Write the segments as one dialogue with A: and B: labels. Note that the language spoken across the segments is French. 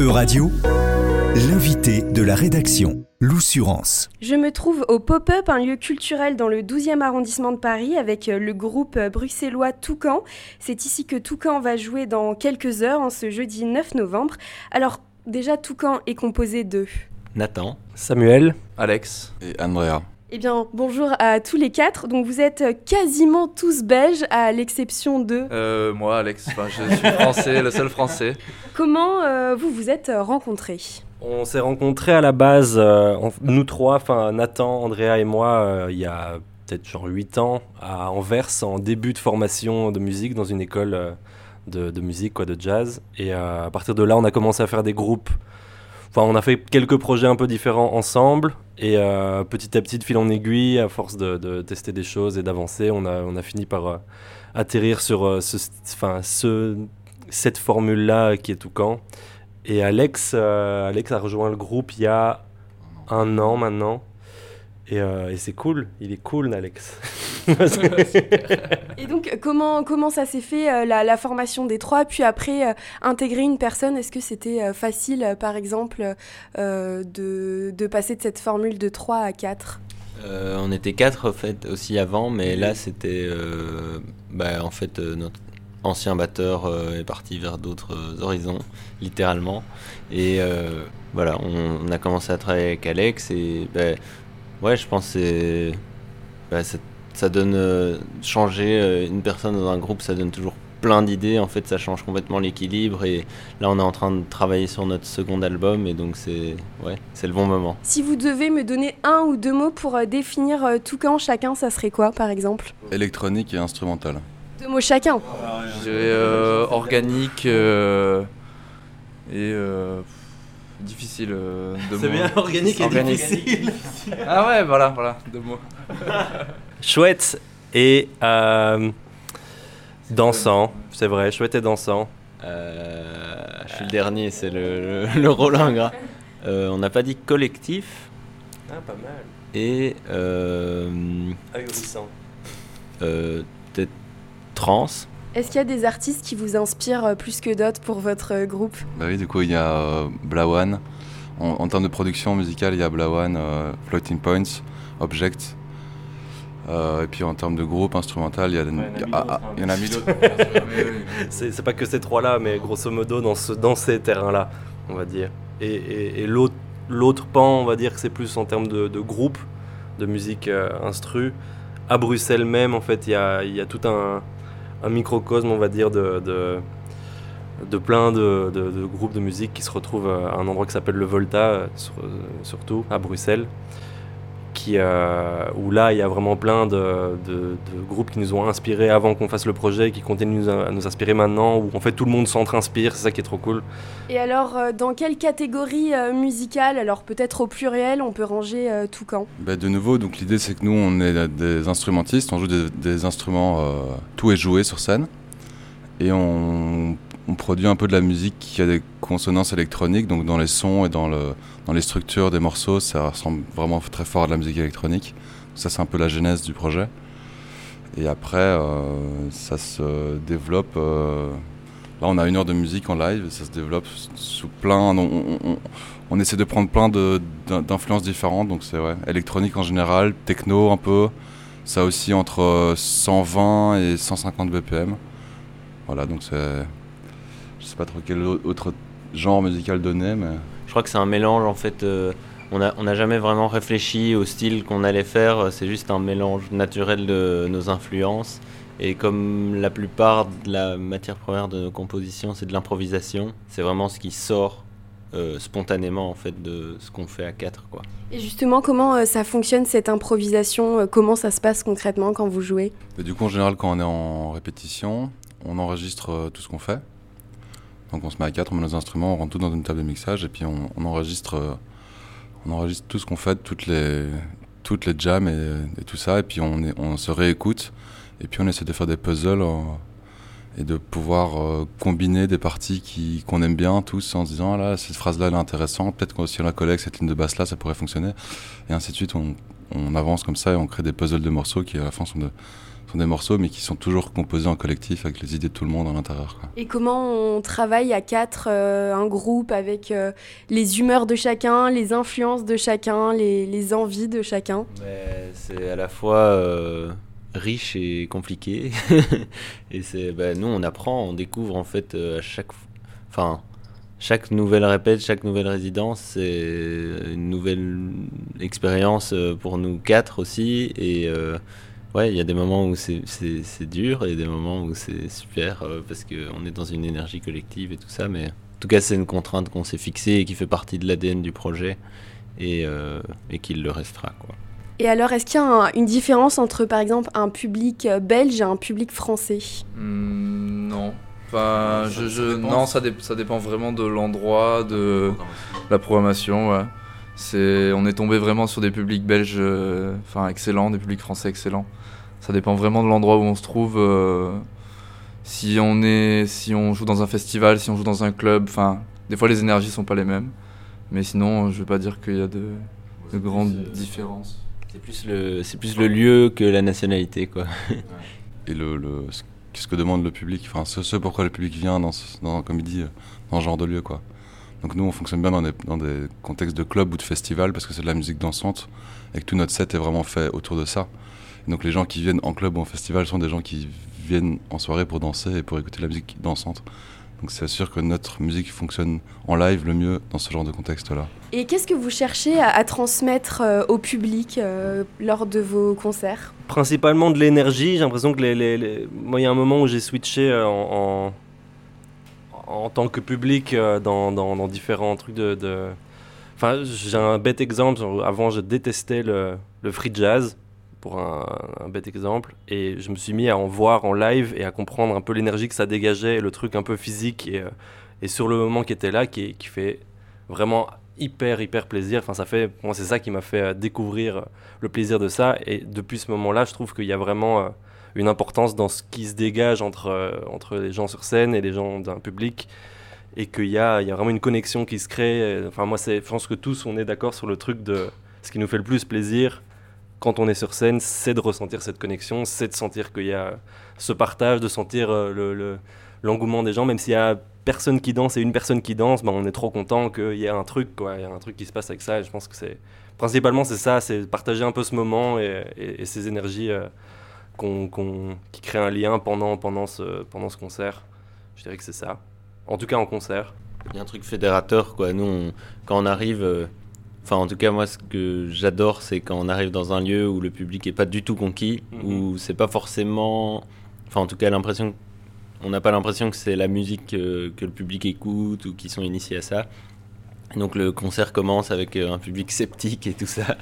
A: E-Radio, l'invité de la rédaction, l'Oussurance.
B: Je me trouve au Pop-Up, un lieu culturel dans le 12e arrondissement de Paris avec euh, le groupe bruxellois Toucan. C'est ici que Toucan va jouer dans quelques heures, en ce jeudi 9 novembre. Alors, déjà, Toucan est composé de...
C: Nathan,
D: Samuel,
E: Alex
F: et Andrea.
B: Eh bien, bonjour à tous les quatre. Donc, vous êtes quasiment tous belges, à l'exception de.
E: Euh, moi, Alex, enfin, je suis français, le seul français.
B: Comment euh, vous vous êtes rencontrés?
D: On s'est rencontrés à la base, euh, nous trois, enfin Nathan, Andrea et moi, euh, il y a peut-être genre 8 ans, à Anvers, en début de formation de musique dans une école euh, de, de musique, quoi, de jazz. Et euh, à partir de là, on a commencé à faire des groupes. Enfin, on a fait quelques projets un peu différents ensemble. Et euh, petit à petit, de fil en aiguille, à force de, de tester des choses et d'avancer, on a, on a fini par euh, atterrir sur euh, ce, enfin, ce, cette formule-là qui est Toucan. Et Alex, Alex a rejoint le groupe il y a un an maintenant. Et, et c'est cool, il est cool, Alex.
B: Et donc, comment, comment ça s'est fait, euh, la, la formation des trois Puis après, euh, intégrer une personne, est-ce que c'était euh, facile, par exemple, euh, de, de passer de cette formule de 3 à 4
C: Euh, on était quatre en fait aussi avant, mais là c'était euh, bah, en fait euh, notre ancien batteur euh, est parti vers d'autres euh, horizons, littéralement. Et euh, voilà, on, on a commencé à travailler avec Alex et bah, ouais, je pense que c'est bah, ça donne euh, changer euh, une personne dans un groupe, ça donne toujours plein d'idées. En fait, ça change complètement l'équilibre et là on est en train de travailler sur notre second album et donc c'est ouais, c'est le bon moment.
B: Si vous devez me donner un ou deux mots pour euh, définir euh, Toucan chacun, ça serait quoi, par exemple?
F: Électronique et instrumental.
B: Deux mots chacun.
E: Je dirais euh, organique euh, et euh, difficile euh, de mots.
D: organique
E: Organique.
D: difficile.
E: Ah ouais, voilà, voilà, deux mots.
D: Chouette et euh, dansant, c'est vrai, chouette et dansant.
C: Euh, je suis le dernier, c'est le, le, le rôle ingrat. Euh, on n'a pas dit collectif
D: Ah, pas mal.
C: et
D: Ahurissant.
C: euh, peut-être trans.
B: Est-ce qu'il y a des artistes qui vous inspirent plus que d'autres pour votre groupe?
F: Bah oui, du coup, il y a euh, Blawan. En, en termes de production musicale, il y a Blawan, euh, Floating Points, Object. Euh, et puis en termes de groupe instrumental, il y, a,
D: il y en a mille autres, hein. C'est pas que ces trois-là, mais grosso modo dans, ce, dans ces terrains-là, on va dire. Et, et- et l'autre pan, on va dire que c'est plus en termes de, de groupe, de musique euh, instru. À Bruxelles même, en fait, il y a, il y a tout un, un microcosme, on va dire, de, de, de plein de, de- de groupes de musique qui se retrouvent à un endroit qui s'appelle le Volta, euh, sur- euh, surtout à Bruxelles. Qui, euh, où là, il y a vraiment plein de, de- de groupes qui nous ont inspirés avant qu'on fasse le projet, qui continuent à nous inspirer maintenant, où en fait tout le monde s'entre-inspire, c'est ça qui est trop cool.
B: Et alors, euh, dans quelle catégorie euh, musicale, alors peut-être au pluriel, on peut ranger euh, Toucan
F: Bah, de nouveau, donc l'idée c'est que nous on est des instrumentistes, on joue des, des instruments, euh, tout est joué sur scène, et on, on produit un peu de la musique qui a des consonances électroniques, donc dans les sons et dans, le, dans les structures des morceaux, ça ressemble vraiment très fort à de la musique électronique. Ça c'est un peu la genèse du projet. Et après, euh, ça se développe. euh, là, on a une heure de musique en live, et ça se développe sous plein. On, on- on- on essaie de prendre plein d'influences différentes, donc c'est ouais, électronique en général, techno un peu, ça aussi entre euh, 120 et 150 BPM. Voilà, donc c'est. Je sais pas trop quel au- autre genre musical donner, mais.
C: Je crois que c'est un mélange en fait. euh, on n'a on jamais vraiment réfléchi au style qu'on allait faire. euh, C'est juste un mélange naturel de nos influences. Et comme la plupart de la matière première de nos compositions, c'est de l'improvisation, c'est vraiment ce qui sort euh, spontanément en fait de ce qu'on fait à quatre quoi.
B: Et justement, comment euh, ça fonctionne cette improvisation euh, Comment ça se passe concrètement quand vous jouez?
F: Et du coup, en général, quand on est en répétition, on enregistre euh, tout ce qu'on fait. Donc on se met à quatre, on met nos instruments, on rentre tout dans une table de mixage et puis on, enregistre, euh, on enregistre tout ce qu'on fait, toutes les, toutes les jams et, tout ça. Et puis on, se réécoute et puis on essaie de faire des puzzles euh, et de pouvoir euh, combiner des parties qui, qu'on aime bien tous en se disant ah là cette phrase là elle est intéressante, peut-être que si on la colle avec cette ligne de basse là ça pourrait fonctionner et ainsi de suite. On, on avance comme ça et on crée des puzzles de morceaux qui à la fin sont de, sont des morceaux, mais qui sont toujours composés en collectif avec les idées de tout le monde à l'intérieur.
B: Et comment on travaille à quatre, euh, un groupe, avec euh, les humeurs de chacun, les influences de chacun, les, les envies de chacun?
C: C'est à la fois euh, riche et compliqué. et c'est, bah, nous, on apprend, on découvre en fait à chaque, enfin, chaque nouvelle répète, chaque nouvelle résidence, c'est une nouvelle expérience pour nous quatre aussi. Et Ouais, il y a des moments où c'est dur et des moments où c'est super euh, parce qu'on est dans une énergie collective et tout ça. Mais en tout cas, c'est une contrainte qu'on s'est fixée et qui fait partie de l'ADN du projet et, euh, et qu'il le restera. Quoi.
B: Et alors, est-ce qu'il y a une différence entre, par exemple, un public euh, belge et un public français?
E: Mmh, Non. Enfin, je, je, non, ça, ça, dépend vraiment de l'endroit, de la programmation. Ouais. C'est, on est tombé vraiment sur des publics belges, enfin excellents, des publics français excellents. Ça dépend vraiment de l'endroit où on se trouve. Euh, si on est, si on joue dans un festival, si on joue dans un club, enfin, des fois les énergies sont pas les mêmes. Mais sinon, je vais pas dire qu'il y a de, grandes euh, différences.
C: C'est plus le, c'est plus le lieu que la nationalité, quoi.
F: Et le, le ce que demande le public, enfin, ce, pourquoi le public vient dans, dans, comme il dit, dans ce genre de lieu, quoi. Donc nous, on fonctionne bien dans des, dans des contextes de club ou de festival parce que c'est de la musique dansante et que tout notre set est vraiment fait autour de ça. Donc les gens qui viennent en club ou en festival sont des gens qui viennent en soirée pour danser et pour écouter la musique dansante. Donc c'est sûr que notre musique fonctionne en live le mieux dans ce genre de contexte-là.
B: Et qu'est-ce que vous cherchez à, transmettre euh, au public euh, lors de vos concerts?
D: Principalement de l'énergie. J'ai l'impression que les, Moi, il y a un moment où j'ai switché euh, en, en, tant que public dans, dans, différents trucs de... Enfin, j'ai un bête exemple. Avant, je détestais le, free jazz pour un, bête exemple. Et je me suis mis à en voir en live et à comprendre un peu l'énergie que ça dégageait, le truc un peu physique et, euh, et sur le moment qui était là, qui, fait vraiment hyper, hyper plaisir. Enfin, ça fait, moi, c'est ça qui m'a fait euh, découvrir le plaisir de ça. Et depuis ce moment-là, je trouve qu'il y a vraiment euh, une importance dans ce qui se dégage entre, entre les gens sur scène et les gens d'un public. Et qu'il y a, y a vraiment une connexion qui se crée. Enfin, moi, je pense que tous, on est d'accord sur le truc de ce qui nous fait le plus plaisir, quand on est sur scène, c'est de ressentir cette connexion, c'est de sentir qu'il y a ce partage, de sentir euh, l'engouement des gens, même s'il y a personne qui danse et une personne qui danse, ben on est trop content qu'il y ait un truc, quoi, il y a un truc qui se passe avec ça. Et je pense que c'est principalement c'est ça, c'est partager un peu ce moment et, ces énergies euh, qui créent un lien pendant, pendant, ce, pendant ce concert. Je dirais que c'est ça. En tout cas en concert.
C: Il y a un truc fédérateur, quoi. Nous, quand on arrive, euh, Enfin, en tout cas, moi, ce que j'adore, c'est quand on arrive dans un lieu où le public est pas du tout conquis, mhm. où c'est pas forcément. Enfin, en tout cas, l'impression. On n'a pas l'impression que c'est la musique que, le public écoute ou qu'ils sont initiés à ça. Donc le concert commence avec euh, un public sceptique et tout ça.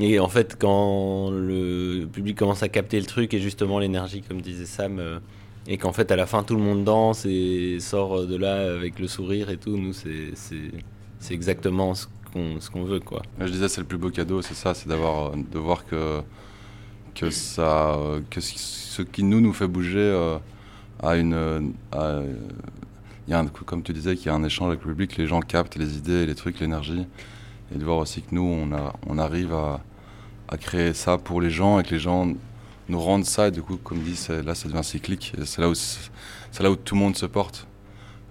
C: Et en fait, quand le public commence à capter le truc et justement l'énergie, comme disait Sam, euh, et qu'en fait à la fin tout le monde danse et sort de là avec le sourire et tout, nous c'est exactement ce qu'on veut quoi.
F: Je disais c'est le plus beau cadeau, c'est ça, c'est d'avoir de voir que que ça que ce qui nous nous fait bouger euh, a une il y a un, comme tu disais qu'il y a un échange avec le public, les gens captent les idées, les trucs, l'énergie et de voir aussi que nous on a on arrive à, à créer ça pour les gens et que les gens nous rendent ça et du coup comme dit là ça devient cyclique c'est là où là où tout le monde se porte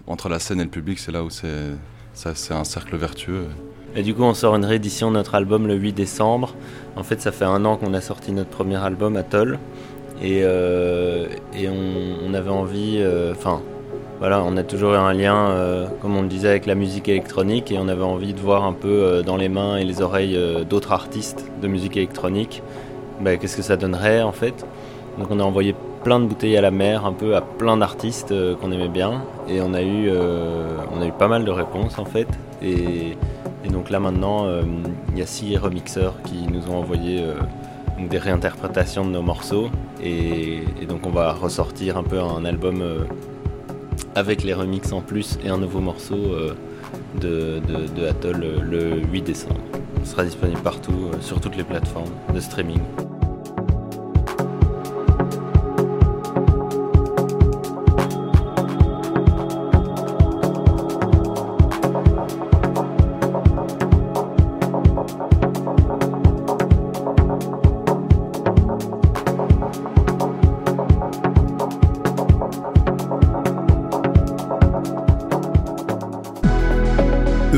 F: entre la scène et le public c'est là où c'est un cercle vertueux
C: et du coup, on sort une réédition de notre album le 8 décembre. En fait, ça fait un an qu'on a sorti notre premier album, Atoll. Et, euh, et on, avait envie, euh, enfin, voilà, on a toujours eu un lien, euh, comme on le disait, avec la musique électronique. Et on avait envie de voir un peu dans les mains et les oreilles d'autres artistes de musique électronique, bah, qu'est-ce que ça donnerait en fait? Donc on a envoyé plein de bouteilles à la mer, un peu à plein d'artistes qu'on aimait bien. Et on a, eu, on a eu pas mal de réponses en fait. Et, donc là maintenant, euh, il y a six remixeurs qui nous ont envoyé euh, des réinterprétations de nos morceaux. Et, donc on va ressortir un peu un album euh, avec les remixes en plus et un nouveau morceau de, de, Atoll le 8 décembre. Ce sera disponible partout, sur toutes les plateformes de streaming.